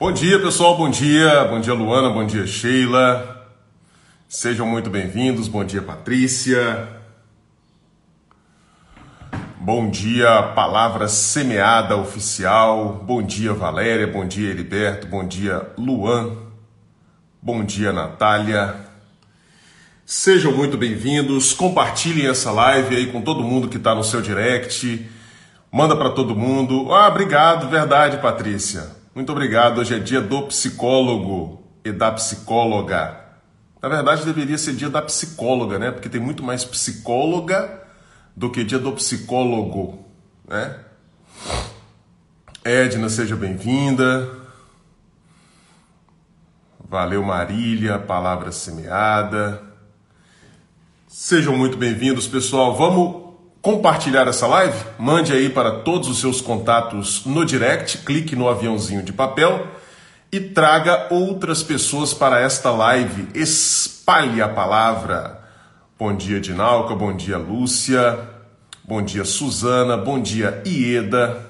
Bom dia, pessoal. Bom dia. Bom dia, Luana. Bom dia, Sheila. Sejam muito bem-vindos. Bom dia, Patrícia. Bom dia, Palavra Semeada Oficial. Bom dia, Valéria. Bom dia, Heriberto. Bom dia, Luan. Bom dia, Natália. Sejam muito bem-vindos. Compartilhem essa live aí com todo mundo que está no seu direct. Manda para todo mundo. Ah, obrigado, verdade, Patrícia. Muito obrigado. Hoje é dia do psicólogo e da psicóloga. Na verdade, deveria ser dia da psicóloga, né? Porque tem muito mais psicóloga do que dia do psicólogo, né? Edna, seja bem-vinda. Valeu, Marília, palavra semeada. Sejam muito bem-vindos, pessoal. Vamos compartilhar essa live, mande aí para todos os seus contatos no direct, clique no aviãozinho de papel e traga outras pessoas para esta live. Espalhe a palavra. Bom dia, Dinalca, bom dia, Lúcia, bom dia, Suzana, bom dia, Ieda.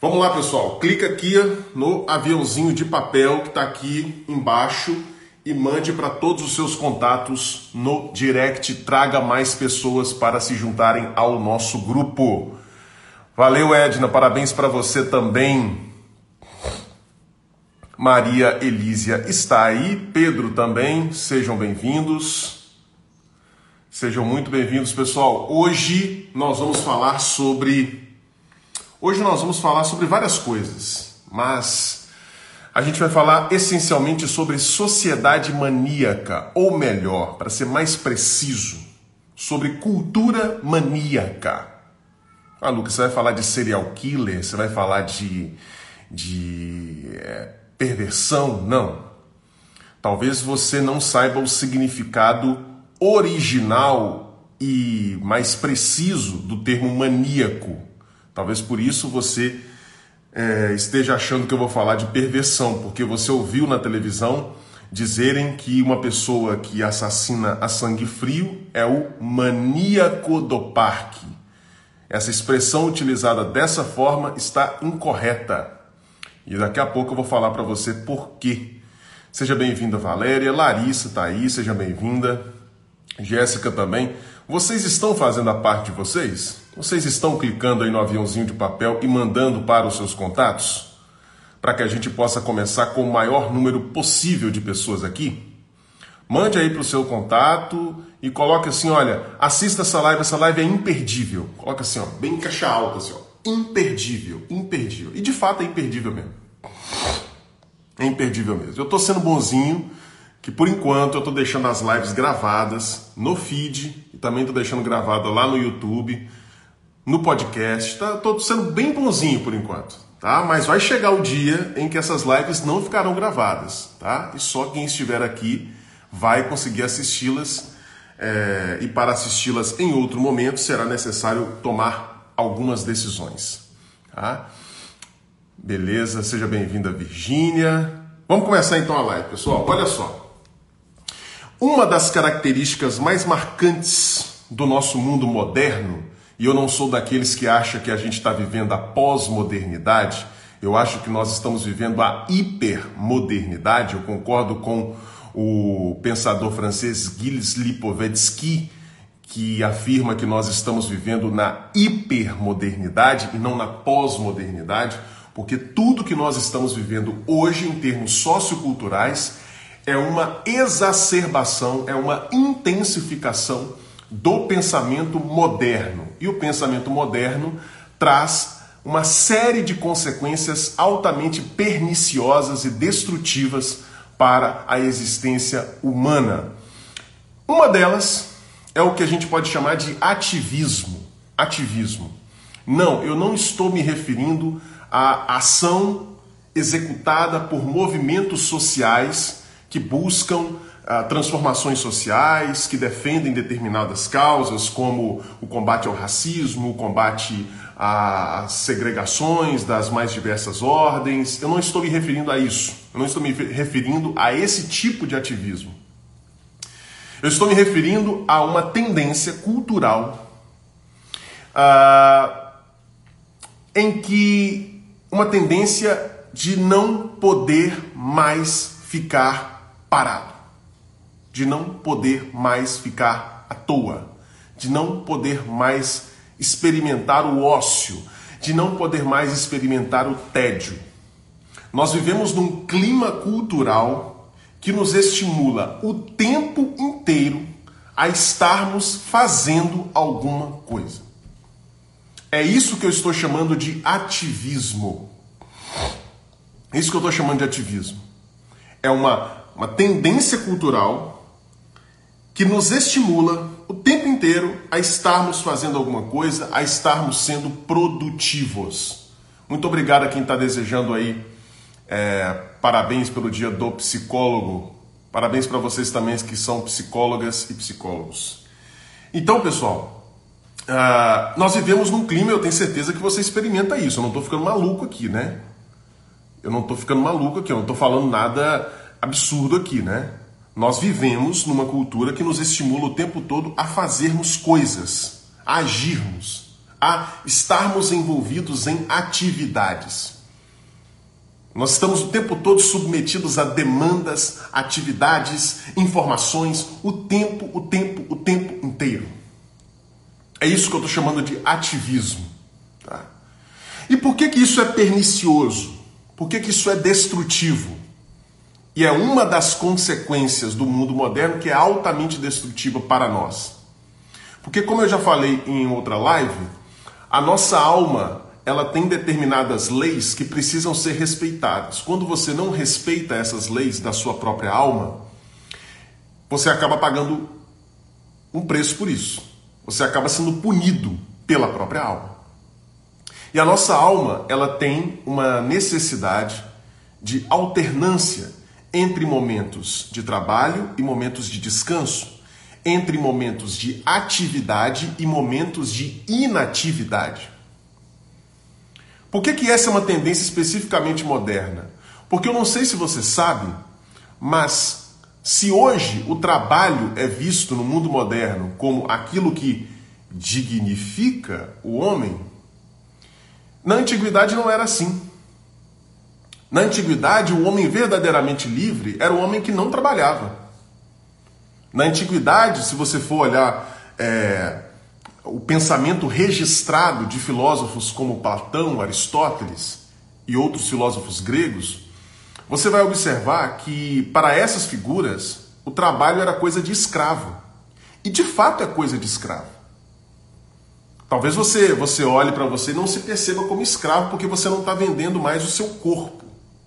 Vamos lá, pessoal. Clica aqui no aviãozinho de papel que está aqui embaixo e mande para todos os seus contatos no direct. Traga mais pessoas para se juntarem ao nosso grupo. Valeu, Edna. Parabéns para você também. Maria Elísia está aí. Pedro também. Sejam bem-vindos. Sejam muito bem-vindos, pessoal. Hoje nós vamos falar sobre. Hoje nós vamos falar sobre várias coisas, mas a gente vai falar essencialmente sobre sociedade maníaca, ou melhor, para ser mais preciso, sobre cultura maníaca. Ah, Lucas, você vai falar de serial killer? Você vai falar de, de é, perversão? Não. Talvez você não saiba o significado original e mais preciso do termo maníaco. Talvez por isso você é, esteja achando que eu vou falar de perversão, porque você ouviu na televisão dizerem que uma pessoa que assassina a sangue frio é o maníaco do parque. Essa expressão utilizada dessa forma está incorreta. E daqui a pouco eu vou falar para você por quê. Seja bem-vinda, Valéria. Larissa está aí, seja bem-vinda. Jéssica também. Vocês estão fazendo a parte de vocês? Vocês estão clicando aí no aviãozinho de papel e mandando para os seus contatos? Para que a gente possa começar com o maior número possível de pessoas aqui? Mande aí para o seu contato e coloque assim: olha, assista essa live, essa live é imperdível. Coloca assim, ó, bem caixa alta, assim, ó, imperdível, imperdível. E de fato é imperdível mesmo. É imperdível mesmo. Eu estou sendo bonzinho, que por enquanto eu estou deixando as lives gravadas no feed e também estou deixando gravada lá no YouTube no podcast. Tá, tô sendo bem bonzinho por enquanto, tá? Mas vai chegar o dia em que essas lives não ficarão gravadas, tá? E só quem estiver aqui vai conseguir assisti-las. É, e para assisti-las em outro momento será necessário tomar algumas decisões, tá? Beleza, seja bem-vinda, Virgínia. Vamos começar então a live, pessoal. Olha só. Uma das características mais marcantes do nosso mundo moderno e eu não sou daqueles que acham que a gente está vivendo a pós-modernidade. Eu acho que nós estamos vivendo a hipermodernidade. Eu concordo com o pensador francês Gilles Lipovetsky, que afirma que nós estamos vivendo na hipermodernidade e não na pós-modernidade, porque tudo que nós estamos vivendo hoje em termos socioculturais é uma exacerbação, é uma intensificação do pensamento moderno. E o pensamento moderno traz uma série de consequências altamente perniciosas e destrutivas para a existência humana. Uma delas é o que a gente pode chamar de ativismo. Ativismo. Não, eu não estou me referindo à ação executada por movimentos sociais que buscam transformações sociais que defendem determinadas causas, como o combate ao racismo, o combate às segregações das mais diversas ordens. Eu não estou me referindo a isso. Eu não estou me referindo a esse tipo de ativismo. Eu estou me referindo a uma tendência cultural uh, em que uma tendência de não poder mais ficar parado, de não poder mais ficar à toa, de não poder mais experimentar o ócio, de não poder mais experimentar o tédio. Nós vivemos num clima cultural que nos estimula o tempo inteiro a estarmos fazendo alguma coisa. É isso que eu estou chamando de ativismo. É isso que eu estou chamando de ativismo. É uma, uma tendência cultural que nos estimula o tempo inteiro a estarmos fazendo alguma coisa, a estarmos sendo produtivos. Muito obrigado a quem está desejando aí. É, parabéns pelo dia do psicólogo. Parabéns para vocês também que são psicólogas e psicólogos. Então, pessoal, uh, nós vivemos num clima, eu tenho certeza que você experimenta isso. Eu não estou ficando maluco aqui, né? Eu não estou ficando maluco aqui, eu não estou falando nada absurdo aqui, né? Nós vivemos numa cultura que nos estimula o tempo todo a fazermos coisas, a agirmos, a estarmos envolvidos em atividades. Nós estamos o tempo todo submetidos a demandas, atividades, informações, o tempo, o tempo, o tempo inteiro. É isso que eu estou chamando de ativismo. Tá? E por que, que isso é pernicioso? Por que, que isso é destrutivo? E é uma das consequências do mundo moderno que é altamente destrutiva para nós. Porque, como eu já falei em outra live, a nossa alma ela tem determinadas leis que precisam ser respeitadas. Quando você não respeita essas leis da sua própria alma, você acaba pagando um preço por isso. Você acaba sendo punido pela própria alma. E a nossa alma, ela tem uma necessidade de alternância entre momentos de trabalho e momentos de descanso, entre momentos de atividade e momentos de inatividade. Por que, que essa é uma tendência especificamente moderna? Porque eu não sei se você sabe, mas se hoje o trabalho é visto no mundo moderno como aquilo que dignifica o homem, na antiguidade não era assim. Na antiguidade, o homem verdadeiramente livre era o homem que não trabalhava. Na antiguidade, se você for olhar é, o pensamento registrado de filósofos como Platão, Aristóteles e outros filósofos gregos, você vai observar que para essas figuras o trabalho era coisa de escravo. E de fato é coisa de escravo. Talvez você, você olhe para você e não se perceba como escravo porque você não está vendendo mais o seu corpo.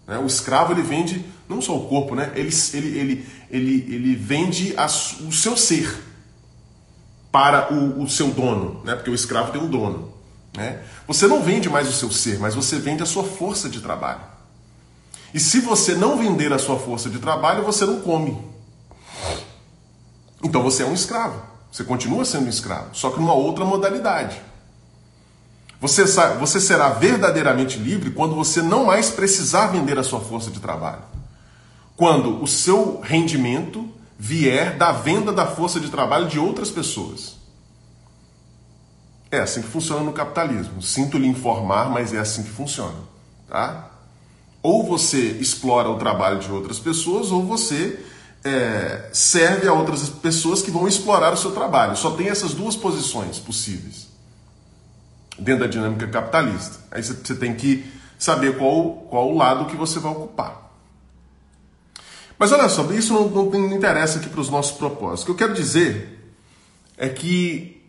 Né? O escravo ele vende não só o corpo, né? ele, ele, ele, ele, ele vende a, o seu ser para o, o seu dono, né? porque o escravo tem um dono. Né? Você não vende mais o seu ser, mas você vende a sua força de trabalho. E se você não vender a sua força de trabalho, você não come. Então você é um escravo. Você continua sendo um escravo, só que numa outra modalidade. Você, você será verdadeiramente livre quando você não mais precisar vender a sua força de trabalho. Quando o seu rendimento vier da venda da força de trabalho de outras pessoas. É assim que funciona no capitalismo. Sinto lhe informar, mas é assim que funciona. Tá? Ou você explora o trabalho de outras pessoas, ou você é, serve a outras pessoas que vão explorar o seu trabalho. Só tem essas duas posições possíveis dentro da dinâmica capitalista. Aí você tem que saber qual, qual o lado que você vai ocupar. Mas olha só, isso não, não, não interessa aqui para os nossos propósitos. O que eu quero dizer é que,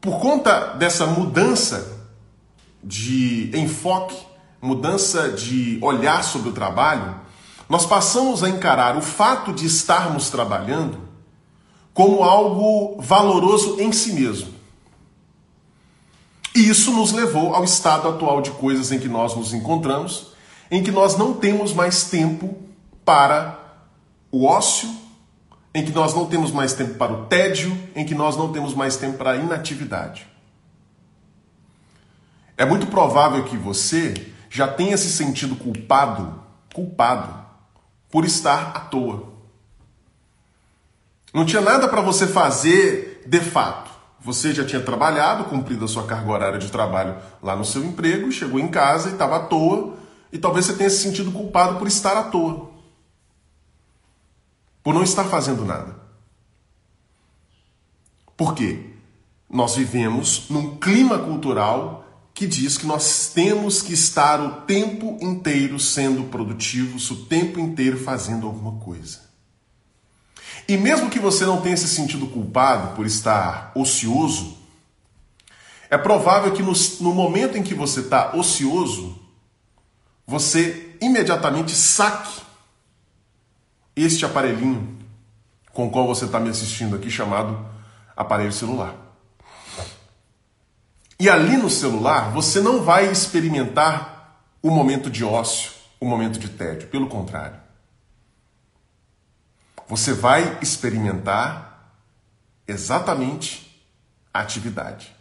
por conta dessa mudança de enfoque, mudança de olhar sobre o trabalho, nós passamos a encarar o fato de estarmos trabalhando como algo valoroso em si mesmo. E isso nos levou ao estado atual de coisas em que nós nos encontramos, em que nós não temos mais tempo para o ócio, em que nós não temos mais tempo para o tédio, em que nós não temos mais tempo para a inatividade. É muito provável que você já tenha se sentido culpado, culpado por estar à toa. Não tinha nada para você fazer de fato. Você já tinha trabalhado, cumprido a sua carga horária de trabalho lá no seu emprego, chegou em casa e estava à toa E talvez você tenha se sentido culpado por estar à toa. Por não estar fazendo nada. Por quê? Nós vivemos num clima cultural que diz que nós temos que estar o tempo inteiro sendo produtivos, o tempo inteiro fazendo alguma coisa. E mesmo que você não tenha se sentido culpado por estar ocioso, é provável que no, no momento em que você está ocioso, você imediatamente saque este aparelhinho com o qual você está me assistindo aqui, chamado aparelho celular. E ali no celular, você não vai experimentar o momento de ócio, o momento de tédio. Pelo contrário. Você vai experimentar exatamente a atividade.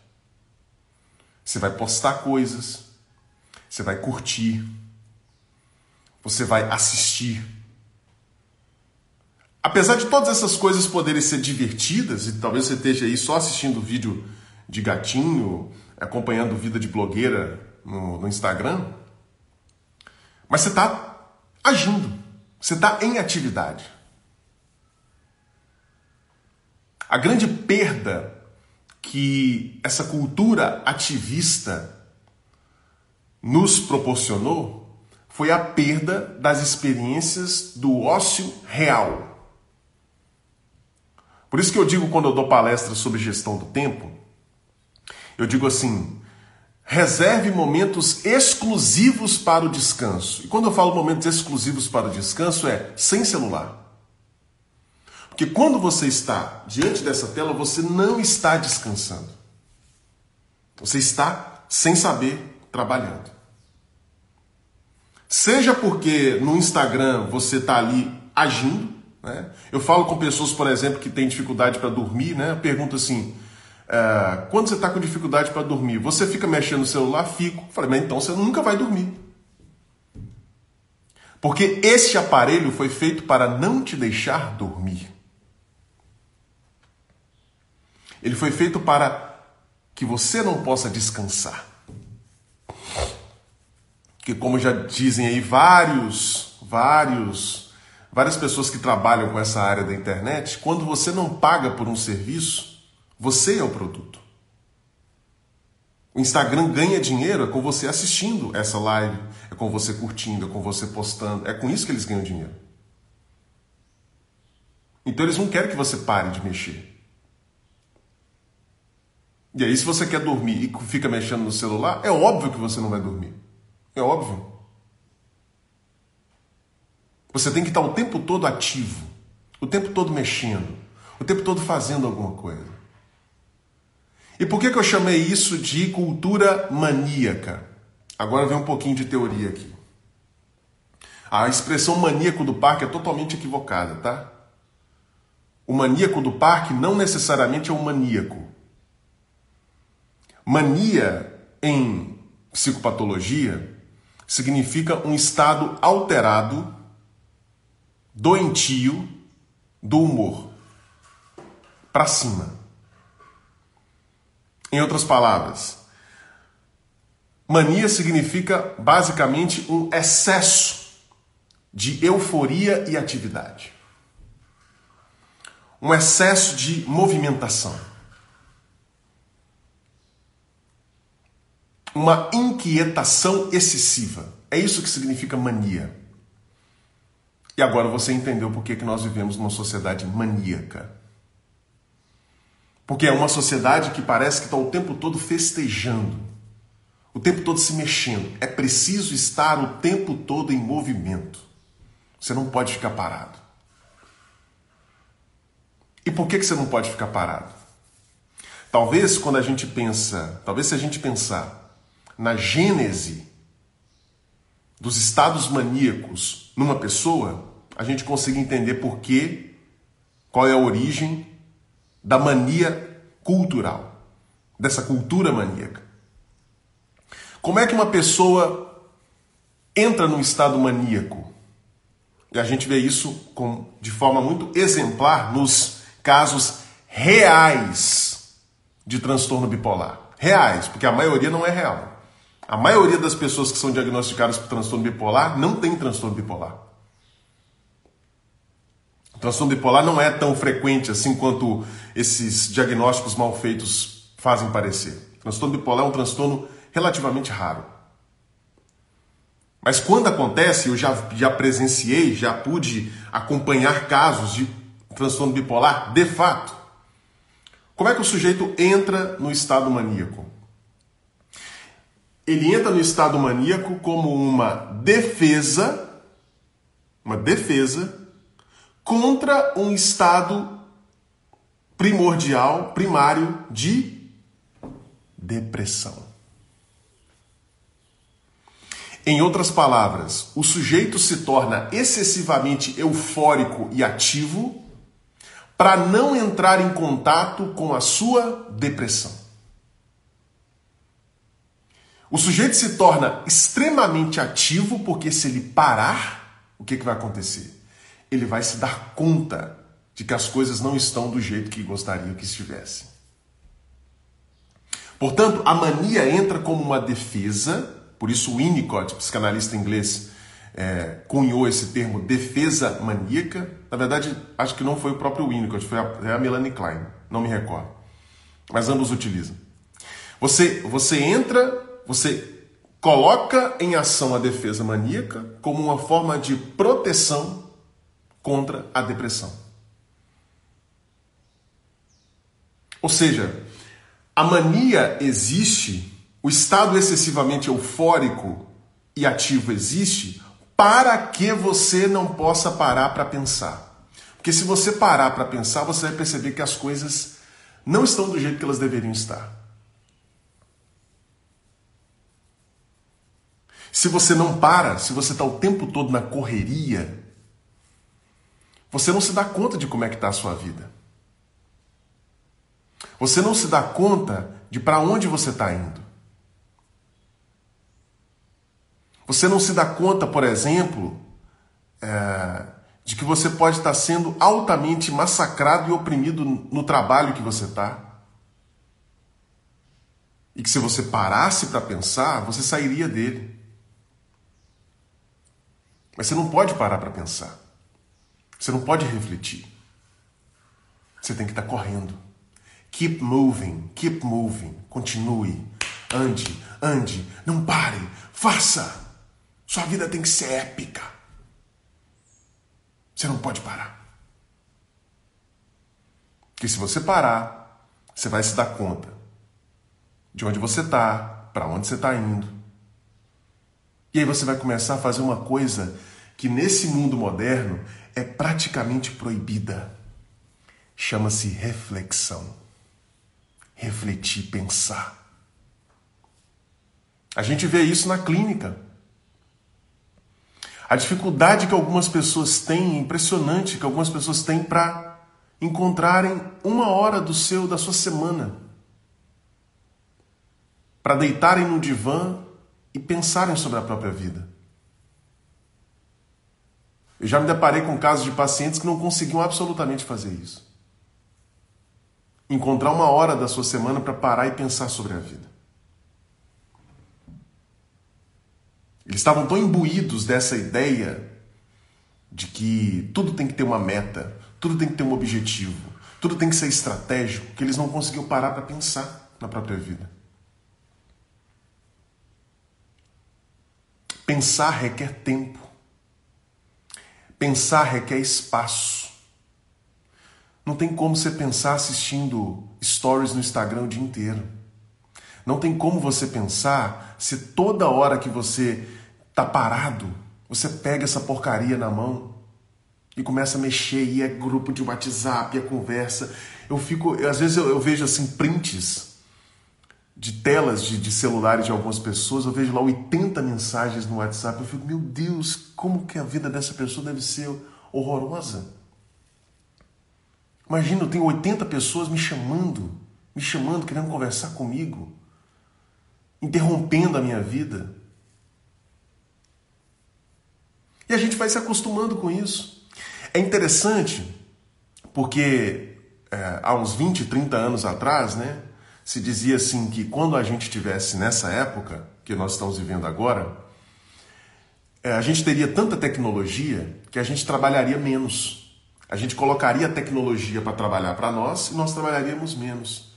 Você vai postar coisas, você vai curtir, você vai assistir. Apesar de todas essas coisas poderem ser divertidas, e talvez você esteja aí só assistindo vídeo de gatinho, acompanhando vida de blogueira no, no Instagram, mas você está agindo, você está em atividade. A grande perda que essa cultura ativista nos proporcionou foi a perda das experiências do ócio real. Por isso que eu digo quando eu dou palestras sobre gestão do tempo, eu digo assim: reserve momentos exclusivos para o descanso. E quando eu falo momentos exclusivos para o descanso, é sem celular. Porque quando você está diante dessa tela, você não está descansando. Você está, sem saber, trabalhando. Seja porque no Instagram você está ali agindo. Né? Eu falo com pessoas, por exemplo, que têm dificuldade para dormir, né? Eu pergunto assim: uh, quando você está com dificuldade para dormir, você fica mexendo no celular? Fico. Falei, mas então você nunca vai dormir. Porque este aparelho foi feito para não te deixar dormir. Ele foi feito para que você não possa descansar. Que como já dizem aí vários, vários, várias pessoas que trabalham com essa área da internet, quando você não paga por um serviço, você é o produto. O Instagram ganha dinheiro é com você assistindo essa live, é com você curtindo, é com você postando, é com isso que eles ganham dinheiro. Então eles não querem que você pare de mexer. E aí, se você quer dormir e fica mexendo no celular, é óbvio que você não vai dormir. É óbvio. Você tem que estar o tempo todo ativo, o tempo todo mexendo, o tempo todo fazendo alguma coisa. E por que, que eu chamei isso de cultura maníaca? Agora vem um pouquinho de teoria aqui. A expressão maníaco do parque é totalmente equivocada, tá? O maníaco do parque não necessariamente é um maníaco. Mania em psicopatologia significa um estado alterado, doentio do humor para cima. Em outras palavras, mania significa basicamente um excesso de euforia e atividade. Um excesso de movimentação. Uma inquietação excessiva. É isso que significa mania. E agora você entendeu por que, que nós vivemos numa sociedade maníaca. Porque é uma sociedade que parece que está o tempo todo festejando, o tempo todo se mexendo. É preciso estar o tempo todo em movimento. Você não pode ficar parado. E por que, que você não pode ficar parado? Talvez quando a gente pensa, talvez se a gente pensar na gênese dos estados maníacos numa pessoa, a gente consiga entender por que, qual é a origem da mania cultural, dessa cultura maníaca. Como é que uma pessoa entra num estado maníaco? E a gente vê isso com, de forma muito exemplar nos casos reais de transtorno bipolar. Reais, porque a maioria não é real. A maioria das pessoas que são diagnosticadas por transtorno bipolar não tem transtorno bipolar. O transtorno bipolar não é tão frequente assim quanto esses diagnósticos mal feitos fazem parecer. O transtorno bipolar é um transtorno relativamente raro. Mas quando acontece, eu já, já presenciei, já pude acompanhar casos de transtorno bipolar, de fato. Como é que o sujeito entra no estado maníaco? Ele entra no estado maníaco como uma defesa, uma defesa contra um estado primordial, primário de depressão. Em outras palavras, o sujeito se torna excessivamente eufórico e ativo para não entrar em contato com a sua depressão. O sujeito se torna extremamente ativo porque se ele parar, o que, que vai acontecer? Ele vai se dar conta de que as coisas não estão do jeito que gostaria que estivessem. Portanto, a mania entra como uma defesa por isso, o Winnicott, psicanalista inglês, é, cunhou esse termo defesa maníaca. Na verdade, acho que não foi o próprio Winnicott, foi a, é a Melanie Klein, não me recordo. Mas ambos utilizam. Você, você entra, você coloca em ação a defesa maníaca como uma forma de proteção contra a depressão. Ou seja, a mania existe o estado excessivamente eufórico e ativo existe para que você não possa parar para pensar. Porque se você parar para pensar, você vai perceber que as coisas não estão do jeito que elas deveriam estar. Se você não para, se você está o tempo todo na correria, você não se dá conta de como é que está a sua vida. Você não se dá conta de para onde você está indo. Você não se dá conta, por exemplo, é, de que você pode estar sendo altamente massacrado e oprimido no trabalho que você está. E que se você parasse para pensar, você sairia dele. Mas você não pode parar para pensar. Você não pode refletir. Você tem que estar correndo. Keep moving, keep moving. Continue. Ande, ande. Não pare. Faça. Sua vida tem que ser épica. Você não pode parar. Porque se você parar, você vai se dar conta de onde você está, para onde você está indo. E aí você vai começar a fazer uma coisa que nesse mundo moderno é praticamente proibida. Chama-se reflexão. Refletir, pensar. A gente vê isso na clínica. A dificuldade que algumas pessoas têm, impressionante, que algumas pessoas têm para encontrarem uma hora do seu da sua semana para deitarem no divã e pensarem sobre a própria vida. Eu já me deparei com casos de pacientes que não conseguiam absolutamente fazer isso. Encontrar uma hora da sua semana para parar e pensar sobre a vida. Eles estavam tão imbuídos dessa ideia de que tudo tem que ter uma meta, tudo tem que ter um objetivo, tudo tem que ser estratégico, que eles não conseguiam parar para pensar na própria vida. Pensar requer tempo. Pensar requer espaço. Não tem como você pensar assistindo stories no Instagram o dia inteiro. Não tem como você pensar se toda hora que você tá parado, você pega essa porcaria na mão e começa a mexer, e é grupo de WhatsApp, é conversa. Eu fico, às vezes eu, eu vejo assim prints de telas de, de, celulares de algumas pessoas, eu vejo lá 80 mensagens no WhatsApp, eu fico, meu Deus, como que a vida dessa pessoa deve ser horrorosa. Imagina, eu tenho 80 pessoas me chamando, me chamando, querendo conversar comigo, interrompendo a minha vida. E a gente vai se acostumando com isso. É interessante porque é, há uns 20, 30 anos atrás, né, se dizia assim que quando a gente tivesse nessa época que nós estamos vivendo agora, é, a gente teria tanta tecnologia que a gente trabalharia menos. A gente colocaria a tecnologia para trabalhar para nós e nós trabalharíamos menos.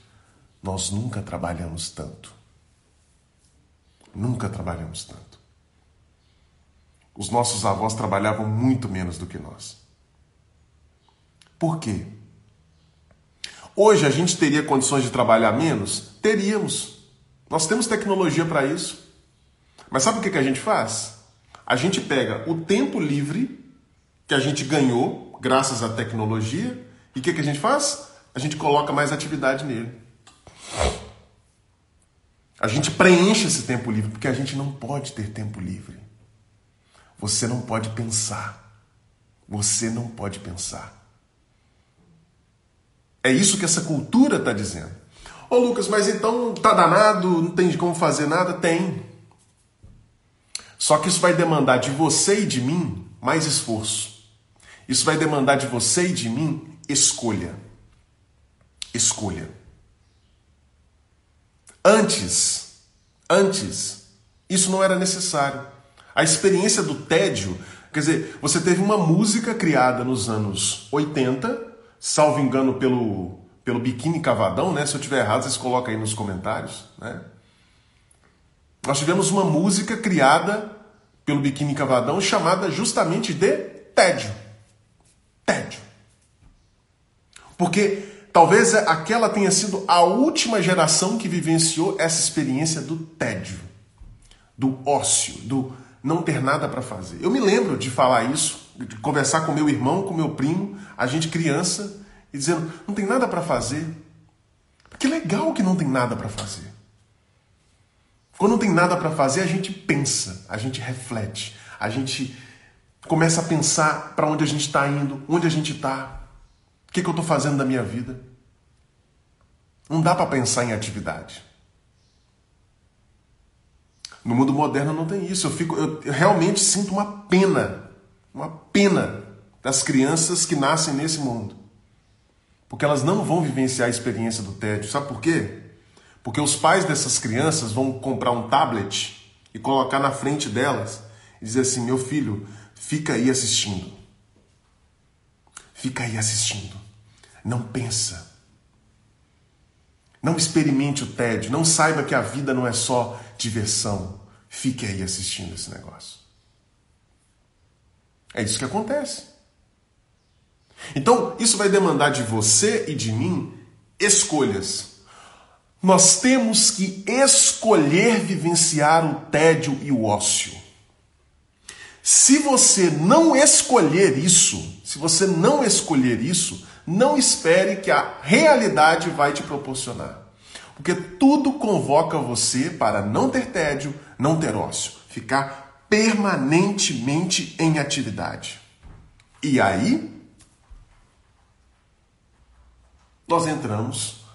Nós nunca trabalhamos tanto. Nunca trabalhamos tanto. Os nossos avós trabalhavam muito menos do que nós. Por quê? Hoje a gente teria condições de trabalhar menos? Teríamos. Nós temos tecnologia para isso. Mas sabe o que, que a gente faz? A gente pega o tempo livre que a gente ganhou graças à tecnologia e o que, que a gente faz? A gente coloca mais atividade nele. A gente preenche esse tempo livre porque a gente não pode ter tempo livre. Você não pode pensar. Você não pode pensar. É isso que essa cultura está dizendo. Ô Lucas, mas então tá danado, não tem como fazer nada? Tem. Só que isso vai demandar de você e de mim mais esforço. Isso vai demandar de você e de mim escolha. Escolha. Antes, antes, isso não era necessário. A experiência do tédio, quer dizer, você teve uma música criada nos anos 80 salvo engano, pelo, pelo Biquíni Cavadão, né? Se eu tiver errado, vocês colocam aí nos comentários, né? Nós tivemos uma música criada pelo Biquíni Cavadão chamada justamente de tédio. Tédio. Porque talvez aquela tenha sido a última geração que vivenciou essa experiência do tédio, do ócio, do não ter nada para fazer. Eu me lembro de falar isso de conversar com meu irmão, com meu primo, a gente criança, e dizendo: não tem nada para fazer. Que legal que não tem nada para fazer. Quando não tem nada para fazer, a gente pensa, a gente reflete, a gente começa a pensar para onde a gente está indo, onde a gente está, o que, que eu estou fazendo da minha vida. Não dá para pensar em atividade. No mundo moderno não tem isso. Eu, fico, eu realmente sinto uma pena uma pena das crianças que nascem nesse mundo. Porque elas não vão vivenciar a experiência do tédio. Sabe por quê? Porque os pais dessas crianças vão comprar um tablet e colocar na frente delas e dizer assim: meu filho, fica aí assistindo. Fica aí assistindo. Não pensa. Não experimente o tédio. Não saiba que a vida não é só diversão. Fique aí assistindo esse negócio. É isso que acontece. Então, isso vai demandar de você e de mim escolhas. Nós temos que escolher vivenciar o tédio e o ócio. Se você não escolher isso, se você não escolher isso, não espere que a realidade vai te proporcionar. Porque tudo convoca você para não ter tédio, não ter ócio, ficar permanentemente em atividade. E aí, nós entramos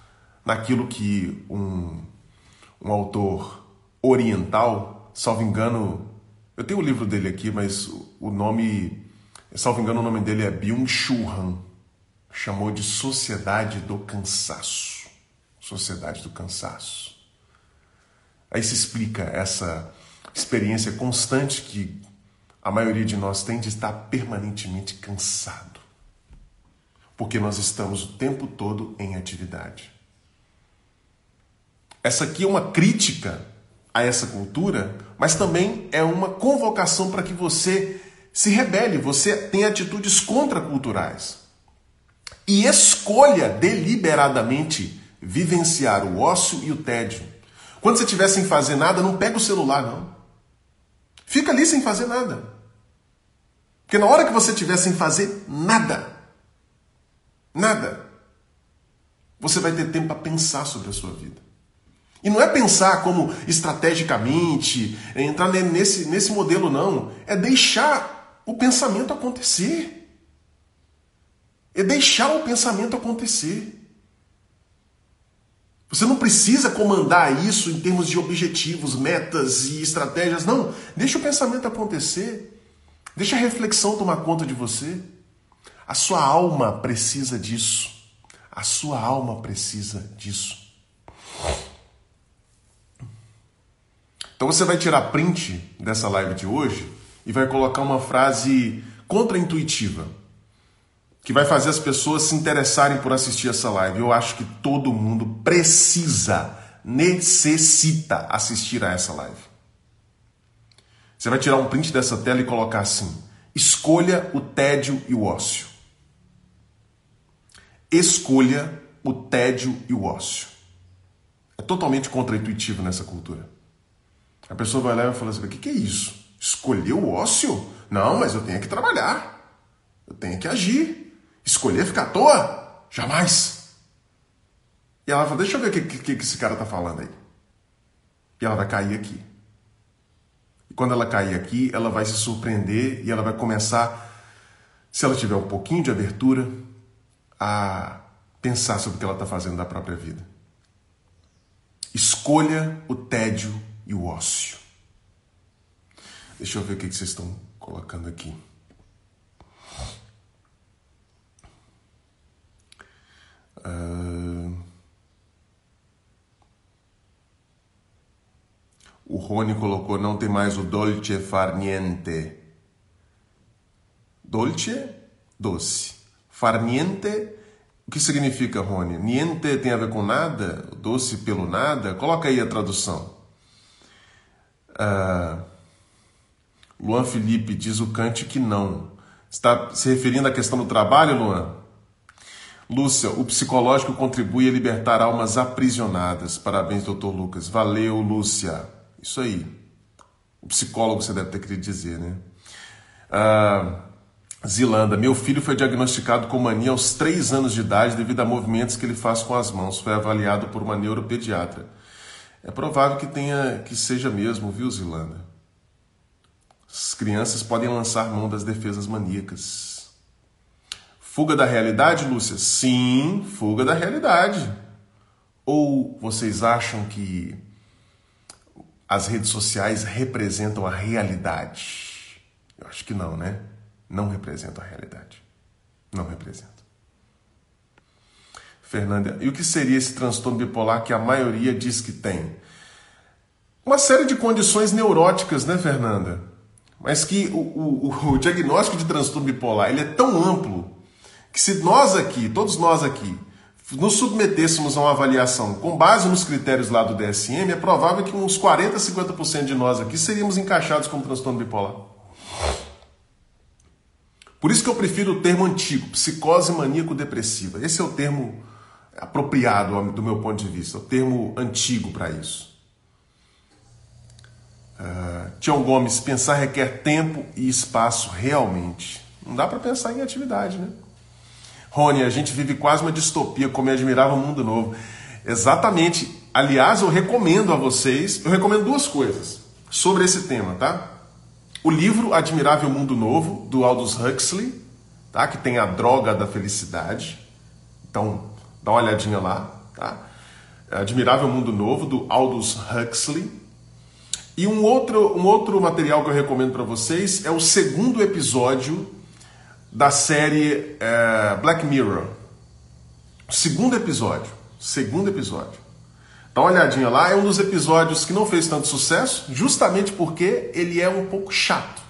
naquilo que um, um autor oriental, salvo engano, eu tenho o livro dele aqui, mas o nome, salvo engano, o nome dele é Byung-Chul Han, chamou de Sociedade do Cansaço. Sociedade do Cansaço. Aí se explica essa experiência constante que a maioria de nós tem de estar permanentemente cansado. Porque nós estamos o tempo todo em atividade. Essa aqui é uma crítica a essa cultura, mas também é uma convocação para que você se rebele, você tenha atitudes contraculturais. E escolha deliberadamente vivenciar o ócio e o tédio. Quando você estiver sem fazer nada, não pega o celular, não. Fica ali sem fazer nada. Porque na hora que você estiver sem fazer nada, nada, você vai ter tempo para pensar sobre a sua vida. E não é pensar como estrategicamente, é entrar nesse, nesse modelo, não. É deixar o pensamento acontecer. É deixar o pensamento acontecer. Você não precisa comandar isso em termos de objetivos, metas e estratégias. Não. Deixa o pensamento acontecer. Deixa a reflexão tomar conta de você. A sua alma precisa disso. A sua alma precisa disso. Então você vai tirar print dessa live de hoje e vai colocar uma frase contraintuitiva que vai fazer as pessoas se interessarem por assistir essa live. Eu acho que todo mundo precisa, necessita assistir a essa live. Você vai tirar um print dessa tela e colocar assim: escolha o tédio e o ócio. Escolha o tédio e o ócio. É totalmente contraintuitivo nessa cultura. A pessoa vai lá e vai falar assim: o que é isso? Escolher o ócio? Não, mas eu tenho que trabalhar. Eu tenho que agir. Escolher ficar à toa? Jamais. E ela fala: deixa eu ver o que, que, que esse cara tá falando aí. E ela vai cair aqui. E quando ela cair aqui, ela vai se surpreender e ela vai começar, se ela tiver um pouquinho de abertura, a pensar sobre o que ela está fazendo da própria vida. Escolha o tédio e o ócio. Deixa eu ver o que vocês estão colocando aqui. Uh... O Rony colocou: não tem mais o dolce far niente. Dolce, doce. Far niente, o que significa, Rony? Niente tem a ver com nada? Doce pelo nada? Coloca aí a tradução. Uh, Luan Felipe diz o Kant que não. Está se referindo à questão do trabalho, Luan? Lúcia, o psicológico contribui a libertar almas aprisionadas. Parabéns, doutor Lucas. Valeu, Lúcia. Isso aí. O psicólogo você deve ter querido dizer, né? Uh, Zilanda, meu filho foi diagnosticado com mania aos 3 anos de idade devido a movimentos que ele faz com as mãos. Foi avaliado por uma neuropediatra. É provável que tenha que seja mesmo, viu, Zilanda? As crianças podem lançar mão das defesas maníacas. Fuga da realidade, Lúcia? Sim, fuga da realidade. Ou vocês acham que as redes sociais representam a realidade? Eu acho que não, né? Não representam a realidade. Não representam. Fernanda, e o que seria esse transtorno bipolar que a maioria diz que tem? Uma série de condições neuróticas, né, Fernanda? Mas que o, o, o diagnóstico de transtorno bipolar ele é tão amplo que se nós aqui, todos nós aqui, nos submetêssemos a uma avaliação com base nos critérios lá do DSM, é provável que uns 40, 50% de nós aqui seríamos encaixados como transtorno bipolar. Por isso que eu prefiro o termo antigo, psicose maníaco-depressiva. Esse é o termo apropriado do meu ponto de vista, o termo antigo para isso. Uh, Tião Gomes, pensar requer tempo e espaço realmente. Não dá para pensar em atividade, né? Rony, a gente vive quase uma distopia, como eu admirava o mundo novo. Exatamente. Aliás, eu recomendo a vocês, eu recomendo duas coisas sobre esse tema, tá? O livro Admirável Mundo Novo, do Aldous Huxley, tá? Que tem a droga da felicidade. Então, Dá uma olhadinha lá, tá? Admirável Mundo Novo, do Aldous Huxley. E um outro, um outro material que eu recomendo para vocês é o segundo episódio da série é, Black Mirror. Segundo episódio. Segundo episódio. Dá uma olhadinha lá, é um dos episódios que não fez tanto sucesso, justamente porque ele é um pouco chato.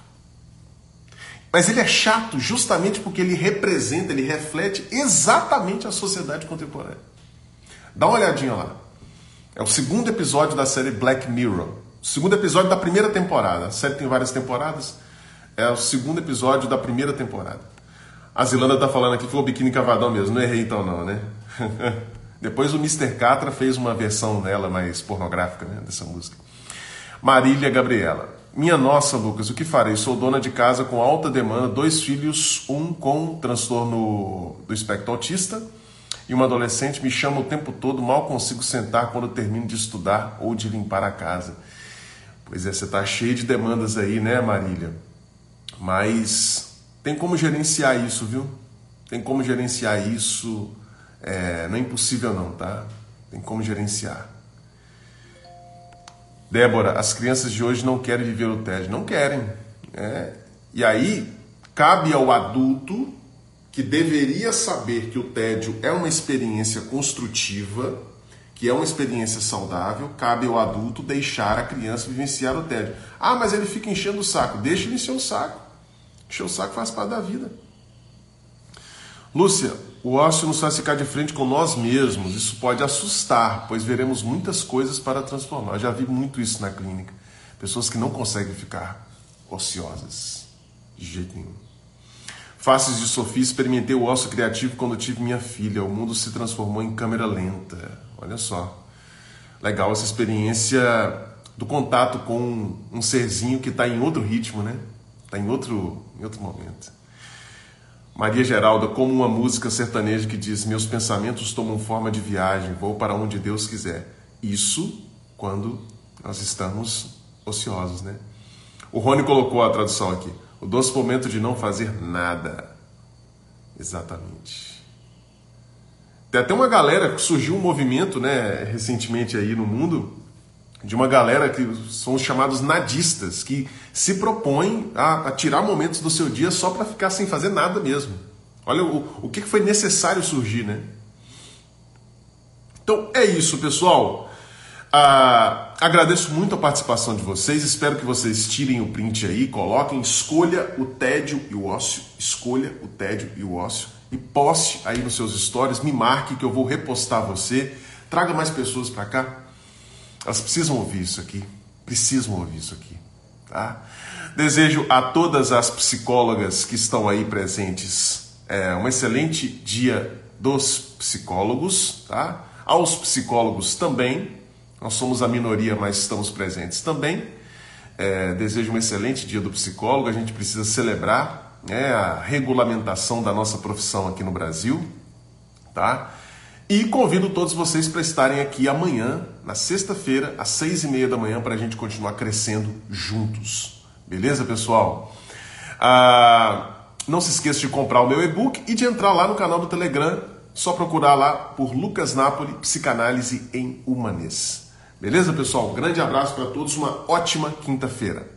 Mas ele é chato justamente porque ele representa, ele reflete exatamente a sociedade contemporânea. Dá uma olhadinha lá. É o segundo episódio da série Black Mirror. Segundo episódio da primeira temporada. A série tem várias temporadas. É o segundo episódio da primeira temporada. A Zilanda tá falando aqui que foi o biquíni cavadão mesmo. Não errei então não, né? Depois o Mr. Catra fez uma versão dela mais pornográfica né, dessa música. Marília Gabriela. Minha nossa, Lucas, o que farei? Sou dona de casa com alta demanda, dois filhos, um com transtorno do espectro autista e uma adolescente. Me chama o tempo todo, mal consigo sentar quando termino de estudar ou de limpar a casa. Pois é, você está cheio de demandas aí, né, Marília? Mas tem como gerenciar isso, viu? Tem como gerenciar isso. É, não é impossível, não, tá? Tem como gerenciar. Débora, as crianças de hoje não querem viver o tédio. Não querem. É. E aí, cabe ao adulto que deveria saber que o tédio é uma experiência construtiva, que é uma experiência saudável, cabe ao adulto deixar a criança vivenciar o tédio. Ah, mas ele fica enchendo o saco. Deixa ele encher o saco. Encher o saco faz parte da vida. Lúcia, o ócio nos faz ficar de frente com nós mesmos. Isso pode assustar, pois veremos muitas coisas para transformar. Eu já vi muito isso na clínica. Pessoas que não conseguem ficar ociosas. De jeito nenhum. Faces de Sofia, experimentei o ócio criativo quando tive minha filha. O mundo se transformou em câmera lenta. Olha só. Legal essa experiência do contato com um serzinho que está em outro ritmo, né? Está em outro, em outro momento. Maria Geralda, como uma música sertaneja que diz: Meus pensamentos tomam forma de viagem, vou para onde Deus quiser. Isso quando nós estamos ociosos, né? O Rony colocou a tradução aqui: O doce momento de não fazer nada. Exatamente. Tem até uma galera que surgiu um movimento, né, recentemente aí no mundo, de uma galera que são os chamados nadistas, que se propõem a, a tirar momentos do seu dia só para ficar sem fazer nada mesmo. Olha o, o que foi necessário surgir, né? Então é isso, pessoal. Ah, agradeço muito a participação de vocês. Espero que vocês tirem o print aí, coloquem, escolha o tédio e o ócio. Escolha o tédio e o ócio e poste aí nos seus stories, me marque que eu vou repostar você. Traga mais pessoas para cá. Elas precisam ouvir isso aqui. Precisam ouvir isso aqui, tá? Desejo a todas as psicólogas que estão aí presentes é, um excelente dia dos psicólogos, tá? Aos psicólogos também. Nós somos a minoria, mas estamos presentes também. É, desejo um excelente dia do psicólogo. A gente precisa celebrar né, a regulamentação da nossa profissão aqui no Brasil, tá? E convido todos vocês para estarem aqui amanhã, na sexta-feira, às seis e meia da manhã, para a gente continuar crescendo juntos. Beleza, pessoal? Ah, não se esqueça de comprar o meu e-book e de entrar lá no canal do Telegram. Só procurar lá por Lucas Napoli, Psicanálise em Humanês. Beleza, pessoal? Grande abraço para todos, uma ótima quinta-feira.